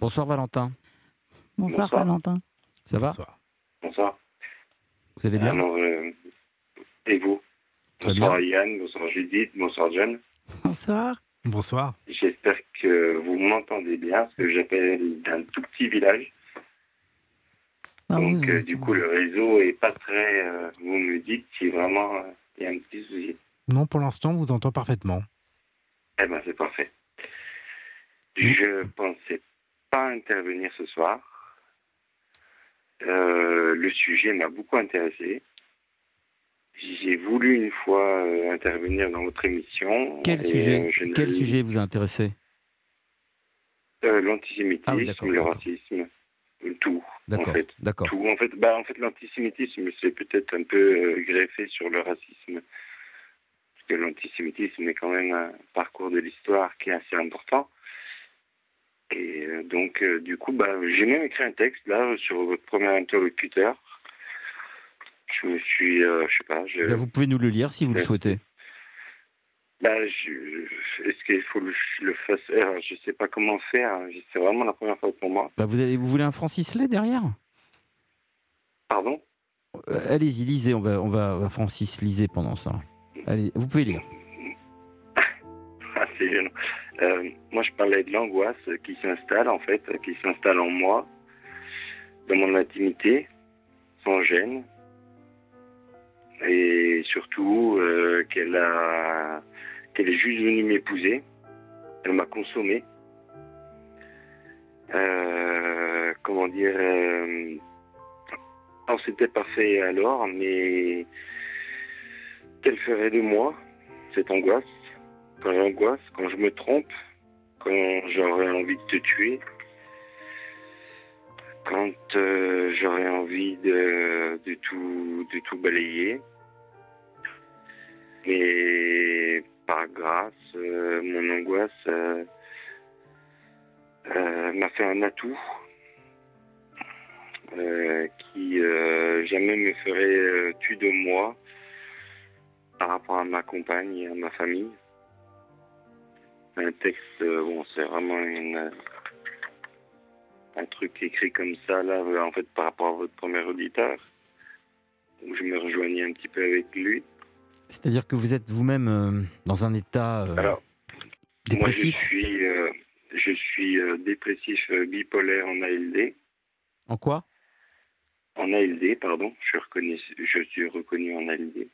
Bonsoir Valentin. Bonsoir, Bonsoir. Valentin. Ça va Bonsoir. Bonsoir. Vous allez bien Alors, euh, et vous Très Bonsoir Yann, bonsoir Judith, bonsoir John. Bonsoir. Bonsoir. J'espère que vous m'entendez bien, parce que j'appelle d'un tout petit village. Ah, Donc, vous- euh, du coup, le réseau est pas très. euh, vous me dites si vraiment euh, il y a un petit souci. Non, pour l'instant, on vous entend parfaitement. Eh ben, c'est parfait. Je pensais pas intervenir ce soir. Euh, le sujet m'a beaucoup intéressé. J'ai voulu une fois euh, intervenir dans votre émission. Quel et, sujet euh, Quel sujet vous a intéressé? L'antisémitisme, Ah oui, le racisme, tout. D'accord, En fait, d'accord. tout. En fait, bah, en fait l'antisémitisme, c'est peut-être un peu greffé sur le racisme. Parce que l'antisémitisme est quand même un parcours de l'histoire qui est assez important. Et euh, donc, euh, du coup, bah, j'ai même écrit un texte là sur votre premier interlocuteur. Je me suis, euh, je sais pas, je, Bien, vous pouvez nous le lire si vous le souhaitez. bah, est-ce qu'il faut que je le fasse euh, Je sais pas comment faire. hein. C'est vraiment la première fois pour moi. Bah, vous, avez- vous voulez un Francis Lay derrière? Pardon? Euh, Allez-y, lisez, on va, on va, on va Francis lisez pendant ça. Allez, vous pouvez lire. Ah, c'est gênant. Euh, moi, je parlais de l'angoisse qui s'installe, en fait, qui s'installe en moi, dans mon intimité, sans gêne. Et surtout, euh, qu'elle a, qu'elle est juste venue m'épouser. Elle m'a consommé. Euh, comment dire, euh, alors c'était parfait alors, mais qu'elle ferait de moi cette angoisse? Quand j'angoisse, quand je me trompe, quand j'aurais envie de te tuer, quand euh, j'aurais envie de, de, tout, de tout balayer. Mais par grâce, euh, mon angoisse euh, m'a fait un atout qui jamais me ferait tuer de moi par rapport à ma compagne et à ma famille un texte, euh, bon, c'est vraiment une, un truc écrit comme ça, là, euh, en fait, par rapport à votre premier auditeur, où je me rejoignais un petit peu avec lui. C'est-à-dire que vous êtes vous-même euh, dans un état euh, Alors, dépressif moi, je suis, euh, je suis euh, dépressif euh, bipolaire en ALD. En quoi? En ALD, pardon, je suis reconnu, je suis reconnu en ALD.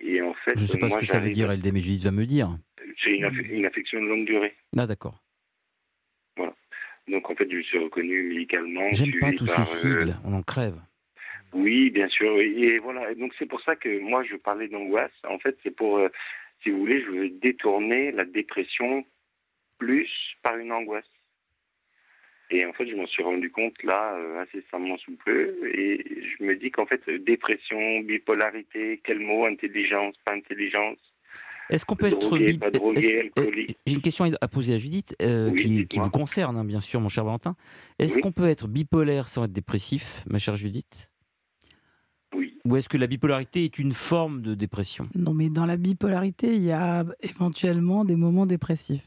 Et en fait, Je ne sais pas moi, ce que ça veut dire, à- LD, mais Judith va me dire. C'est une, aff- une affection de longue durée. Ah, d'accord. Donc, en fait, je suis reconnu médicalement. J'aime pas tous par, ces euh, sigles, on en crève. Oui, bien sûr. Et voilà. Donc c'est pour ça que moi je parlais d'angoisse. En fait, c'est pour, euh, si vous voulez, je veux détourner la dépression plus par une angoisse. Et en fait, je m'en suis rendu compte là, euh, incessamment sous peu. Et je me dis qu'en fait, dépression, bipolarité, quel mot, intelligence, pas intelligence. Est-ce qu'on peut être Drogué, pas drogué, est-ce- alcoolique. J'ai une question à poser à Judith euh, Oui, qui, qui vous concerne, hein, bien sûr, mon cher Valentin. Est-ce Oui. qu'on peut être bipolaire sans être dépressif, ma chère Judith? Oui. Ou est-ce que la bipolarité est une forme de dépression? Non, mais dans la bipolarité, il y a éventuellement des moments dépressifs.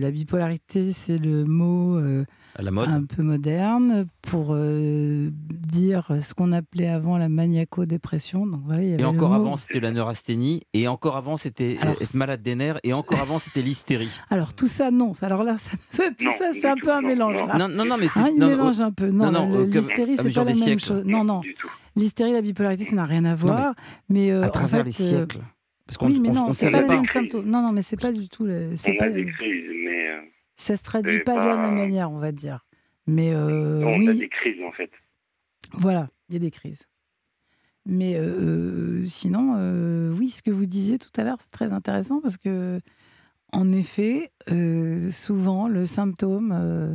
La bipolarité, c'est le mot euh, À la mode un peu moderne pour euh, dire ce qu'on appelait avant la maniaco-dépression. Donc voilà, il y avait Et encore mot- avant, c'était la neurasthénie. Et encore avant, c'était Alors, euh, être malade des nerfs. Et encore avant, c'était l'hystérie. Alors tout ça, non. Alors là, ça- ça- tout Non, ça, c'est un tout, peu un non, mélange. non. Non, mais c'est. Hein, il non, mélange un peu. Non, non, l'hystérie, c'est pas la même siècles. chose. Non, non. L'hystérie la bipolarité, ça n'a rien à voir. Mais, euh, à en travers fait, les siècles. Parce qu'on oui, mais on- non, on c'est pas les mêmes symptômes. Non, non, mais c'est pas du tout. le- C'est On pas. a des crises, mais Ça se traduit C'est pas, de la même manière, on va dire. Mais euh, on oui, a des crises en fait. voilà, il y a des crises. Mais euh, sinon, euh, oui, ce que vous disiez tout à l'heure, c'est très intéressant parce que, en effet, euh, souvent, le symptôme euh,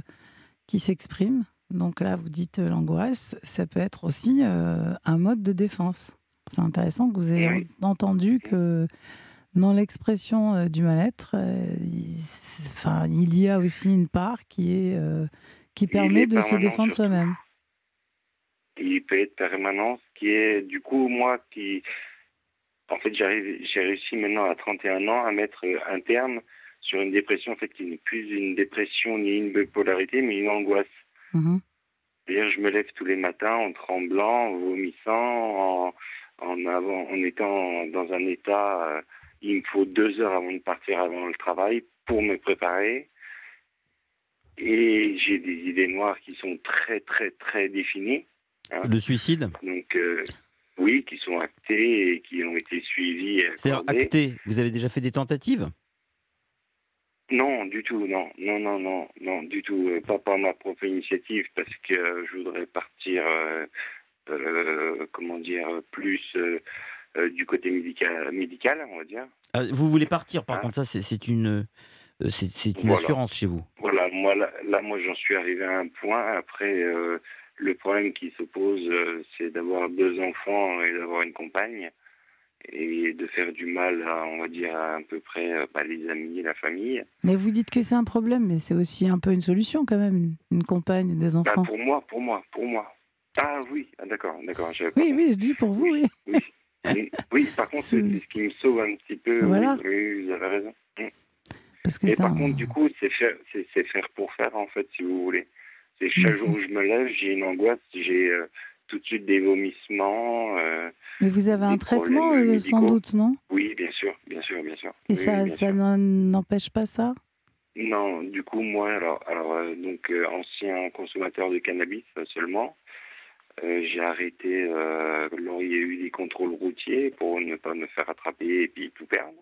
qui s'exprime, donc là, vous dites euh, l'angoisse, ça peut être aussi euh, un mode de défense. C'est intéressant que vous ayez Oui. entendu que dans l'expression euh, du mal-être, euh, il, enfin, il y a aussi une part qui est euh, qui permet de se défendre soi-même. il peut être permanent, ce qui est du coup moi qui en fait j'ai réussi maintenant à 31 ans à mettre un terme sur une dépression, en fait, qui n'est plus une dépression ni une bipolarité, mais une angoisse. Mhm. C'est-à-dire, je me lève tous les matins en tremblant, en vomissant, en, en, avant, en étant dans un état. Il me faut deux heures avant de partir avant le travail pour me préparer. Et j'ai des idées noires qui sont très, très, très définies. Le suicide Donc, euh, oui, qui sont actées et qui ont été suivies. C'est-à-dire accordées. acté. Vous avez déjà fait des tentatives? Non, du tout, non, non, non, non, non, du tout. Euh, Pas par ma propre initiative, parce que euh, je voudrais partir, euh, euh, comment dire, plus euh, euh, du côté médical, médical, on va dire. Ah, Vous voulez partir, par Ah. contre, ça, c'est- une, euh, c'est une Voilà. assurance chez vous. Voilà, moi là, là, moi j'en suis arrivé à un point. Après, euh, le problème qui se pose, euh, c'est d'avoir deux enfants et d'avoir une compagne et de faire du mal à, on va dire, à, à peu près euh, bah, les amis, la famille. Mais vous dites que c'est un problème, mais c'est aussi un peu une solution quand même, une, compagne, des Bah, enfants. pour moi, pour moi, pour moi. Ah oui, ah, d'accord, d'accord. Oui, oui, je dis pour vous, oui. Oui, oui, oui, par contre, C'est- ce qui me sauve un petit peu. oui, Voilà. Oui, vous avez raison. Parce que Mais ça. par contre, du coup, c'est faire, c'est faire pour faire, en fait, si vous voulez. C'est chaque Mhm. jour où je me lève, j'ai une angoisse, j'ai euh, tout de suite des vomissements. euh, Mais vous avez un traitement, euh, sans doute, non? Oui, bien sûr, bien sûr, bien sûr. Et Oui, ça, ça n'empêche pas ça? Non, du coup, moi, alors, alors euh, donc, ancien consommateur de cannabis seulement, euh, j'ai arrêté euh, lors il y a eu des contrôles routiers pour ne pas me faire attraper et puis tout perdre.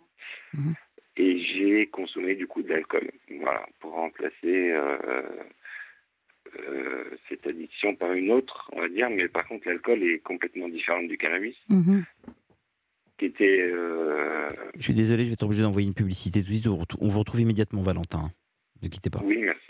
Mhm. Et j'ai consommé du coup de l'alcool, voilà, pour remplacer euh, euh, cette addiction par une autre, on va dire. Mais par contre, l'alcool est complètement différent du cannabis, Mhm. qui était euh, Je suis désolé, je vais être obligé d'envoyer une publicité tout de suite. On vous retrouve immédiatement, Valentin. Ne quittez pas. oui, merci.